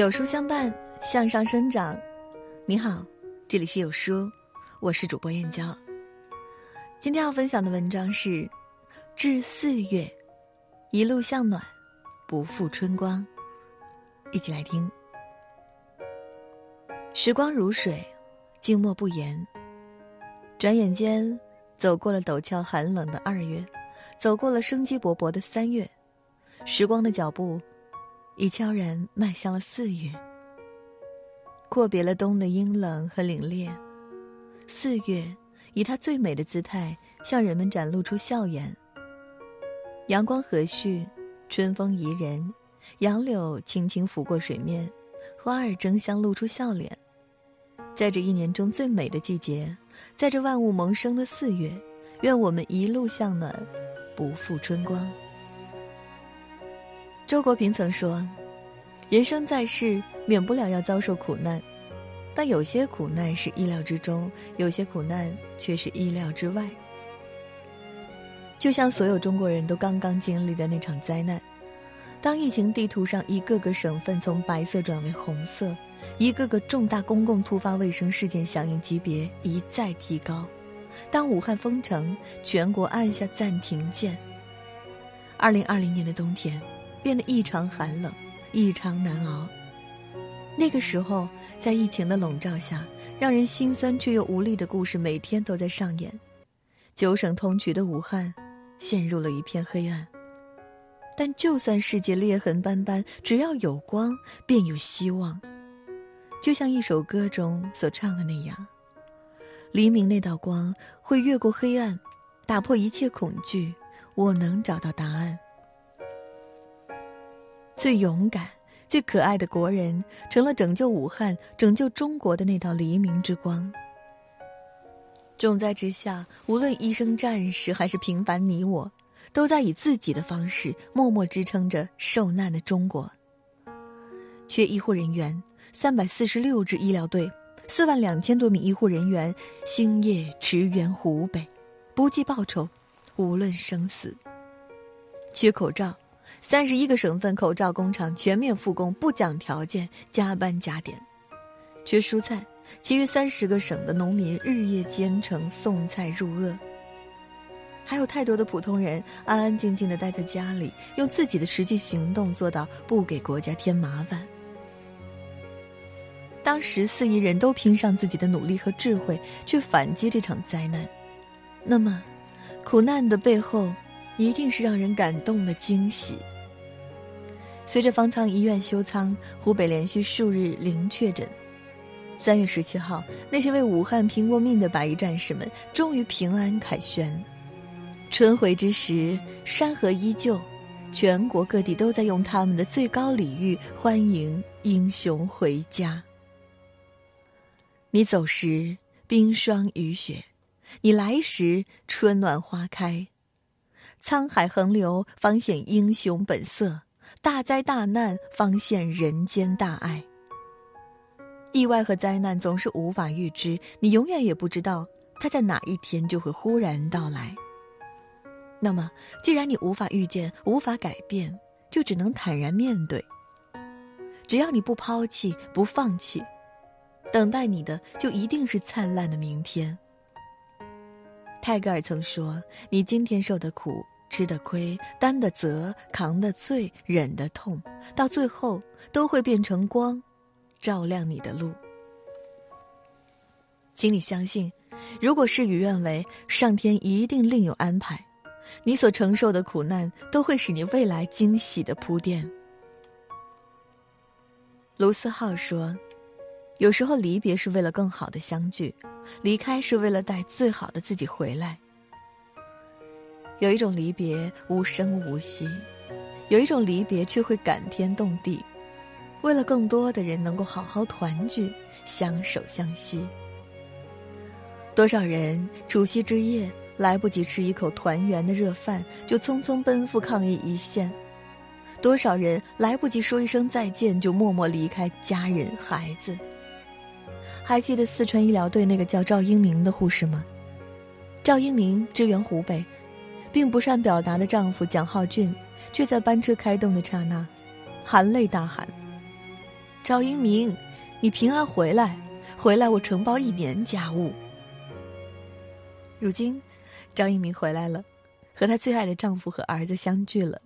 有书相伴，向上生长。你好，这里是有书，我是主播燕娇。今天要分享的文章是《至四月》，一路向暖，不负春光。一起来听。时光如水，静默不言。转眼间，走过了陡峭寒冷的二月，走过了生机勃勃的三月，时光的脚步。已悄然迈向了四月，阔别了冬的阴冷和凛冽。四月以它最美的姿态向人们展露出笑颜。阳光和煦，春风宜人，杨柳轻轻拂过水面，花儿争相露出笑脸。在这一年中最美的季节，在这万物萌生的四月，愿我们一路向暖，不负春光。周国平曾说：“人生在世，免不了要遭受苦难，但有些苦难是意料之中，有些苦难却是意料之外。就像所有中国人都刚刚经历的那场灾难，当疫情地图上一个个省份从白色转为红色，一个个重大公共突发卫生事件响应级别一再提高，当武汉封城，全国按下暂停键。二零二零年的冬天。”变得异常寒冷，异常难熬。那个时候，在疫情的笼罩下，让人心酸却又无力的故事每天都在上演。九省通衢的武汉，陷入了一片黑暗。但就算世界裂痕斑斑，只要有光，便有希望。就像一首歌中所唱的那样：“黎明那道光会越过黑暗，打破一切恐惧。我能找到答案。”最勇敢、最可爱的国人，成了拯救武汉、拯救中国的那道黎明之光。重灾之下，无论医生、战士还是平凡你我，都在以自己的方式默默支撑着受难的中国。缺医护人员，三百四十六支医疗队，四万两千多名医护人员星夜驰援湖北，不计报酬，无论生死。缺口罩。三十一个省份口罩工厂全面复工，不讲条件，加班加点。缺蔬菜，其余三十个省的农民日夜兼程送菜入鄂。还有太多的普通人安安静静的待在家里，用自己的实际行动做到不给国家添麻烦。当十四亿人都拼上自己的努力和智慧去反击这场灾难，那么，苦难的背后。一定是让人感动的惊喜。随着方舱医院休舱，湖北连续数日零确诊。三月十七号，那些为武汉拼过命的白衣战士们终于平安凯旋。春回之时，山河依旧，全国各地都在用他们的最高礼遇欢迎英雄回家。你走时，冰霜雨雪；你来时，春暖花开。沧海横流，方显英雄本色；大灾大难，方现人间大爱。意外和灾难总是无法预知，你永远也不知道它在哪一天就会忽然到来。那么，既然你无法预见、无法改变，就只能坦然面对。只要你不抛弃、不放弃，等待你的就一定是灿烂的明天。泰戈尔曾说：“你今天受的苦。”吃的亏，担的责，扛的罪，忍的痛，到最后都会变成光，照亮你的路。请你相信，如果事与愿违，上天一定另有安排。你所承受的苦难，都会使你未来惊喜的铺垫。卢思浩说：“有时候离别是为了更好的相聚，离开是为了带最好的自己回来。”有一种离别无声无息，有一种离别却会感天动地。为了更多的人能够好好团聚，相守相惜。多少人除夕之夜来不及吃一口团圆的热饭，就匆匆奔赴抗疫一线？多少人来不及说一声再见，就默默离开家人孩子？还记得四川医疗队那个叫赵英明的护士吗？赵英明支援湖北。并不善表达的丈夫蒋浩俊，却在班车开动的刹那，含泪大喊：“赵英明，你平安回来，回来我承包一年家务。”如今，赵英明回来了，和她最爱的丈夫和儿子相聚了。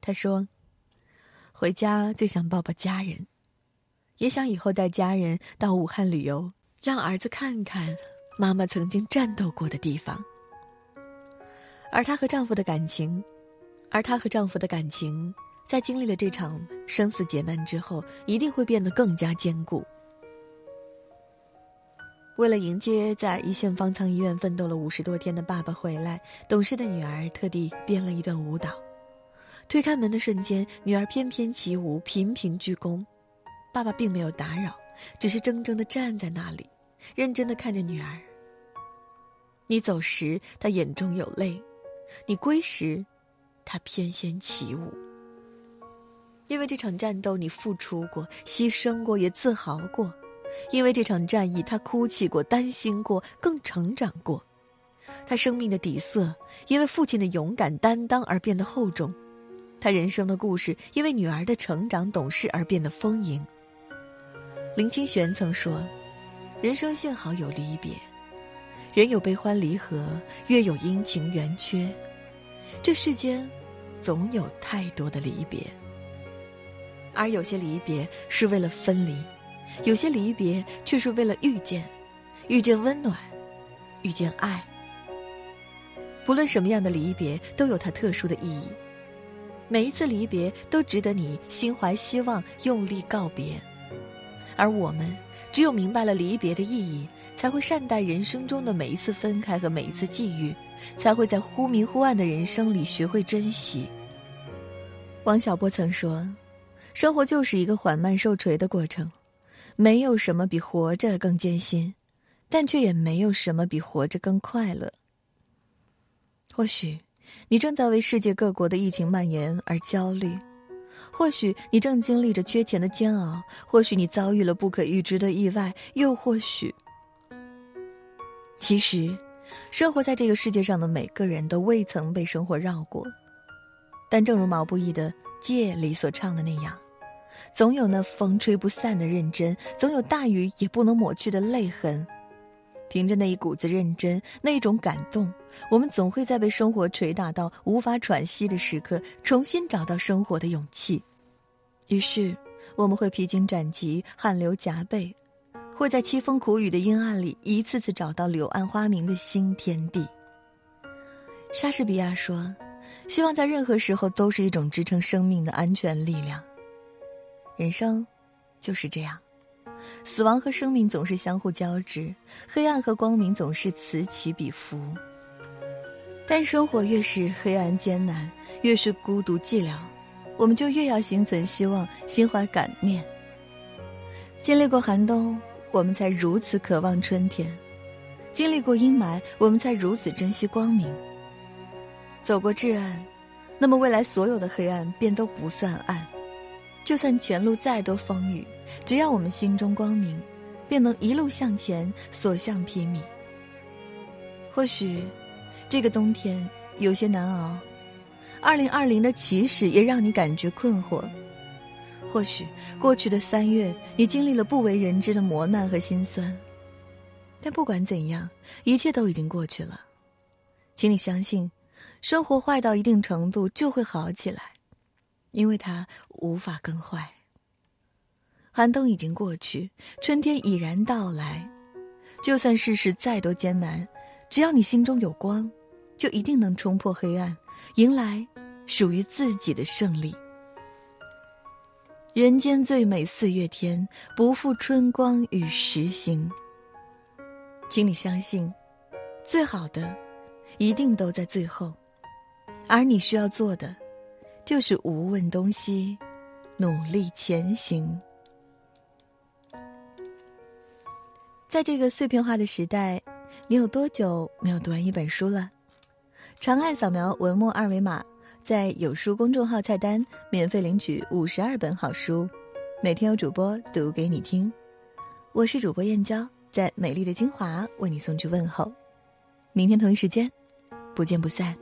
她说：“回家就想抱抱家人，也想以后带家人到武汉旅游，让儿子看看妈妈曾经战斗过的地方。”而她和丈夫的感情，而她和丈夫的感情，在经历了这场生死劫难之后，一定会变得更加坚固。为了迎接在一线方舱医院奋斗了五十多天的爸爸回来，懂事的女儿特地编了一段舞蹈。推开门的瞬间，女儿翩翩起舞，频频鞠躬。爸爸并没有打扰，只是怔怔地站在那里，认真地看着女儿。你走时，他眼中有泪；你归时，他翩跹起舞。因为这场战斗，你付出过，牺牲过，也自豪过。因为这场战役，他哭泣过，担心过，更成长过。他生命的底色，因为父亲的勇敢担当而变得厚重；他人生的故事，因为女儿的成长懂事而变得丰盈。林清玄曾说：“人生幸好有离别，人有悲欢离合，月有阴晴圆缺。这世间，总有太多的离别，而有些离别是为了分离。”有些离别却是为了遇见，遇见温暖，遇见爱。不论什么样的离别，都有它特殊的意义。每一次离别都值得你心怀希望，用力告别。而我们只有明白了离别的意义，才会善待人生中的每一次分开和每一次际遇，才会在忽明忽暗的人生里学会珍惜。王小波曾说：“生活就是一个缓慢受锤的过程。”没有什么比活着更艰辛，但却也没有什么比活着更快乐。或许，你正在为世界各国的疫情蔓延而焦虑；或许，你正经历着缺钱的煎熬；或许，你遭遇了不可预知的意外；又或许，其实，生活在这个世界上的每个人都未曾被生活绕过。但正如毛不易的《借》里所唱的那样。总有那风吹不散的认真，总有大雨也不能抹去的泪痕。凭着那一股子认真，那一种感动，我们总会在被生活捶打到无法喘息的时刻，重新找到生活的勇气。于是，我们会披荆斩棘，汗流浃背，会在凄风苦雨的阴暗里，一次次找到柳暗花明的新天地。莎士比亚说：“希望在任何时候都是一种支撑生命的安全力量。”人生，就是这样，死亡和生命总是相互交织，黑暗和光明总是此起彼伏。但生活越是黑暗艰难，越是孤独寂寥，我们就越要心存希望，心怀感念。经历过寒冬，我们才如此渴望春天；经历过阴霾，我们才如此珍惜光明。走过至暗，那么未来所有的黑暗便都不算暗。就算前路再多风雨，只要我们心中光明，便能一路向前，所向披靡。或许，这个冬天有些难熬，二零二零的起始也让你感觉困惑。或许过去的三月，你经历了不为人知的磨难和心酸，但不管怎样，一切都已经过去了。请你相信，生活坏到一定程度就会好起来。因为它无法更坏。寒冬已经过去，春天已然到来。就算世事再多艰难，只要你心中有光，就一定能冲破黑暗，迎来属于自己的胜利。人间最美四月天，不负春光与时行。请你相信，最好的一定都在最后，而你需要做的。就是无问东西，努力前行。在这个碎片化的时代，你有多久没有读完一本书了？长按扫描文末二维码，在有书公众号菜单免费领取五十二本好书，每天有主播读给你听。我是主播燕娇，在美丽的金华为你送去问候。明天同一时间，不见不散。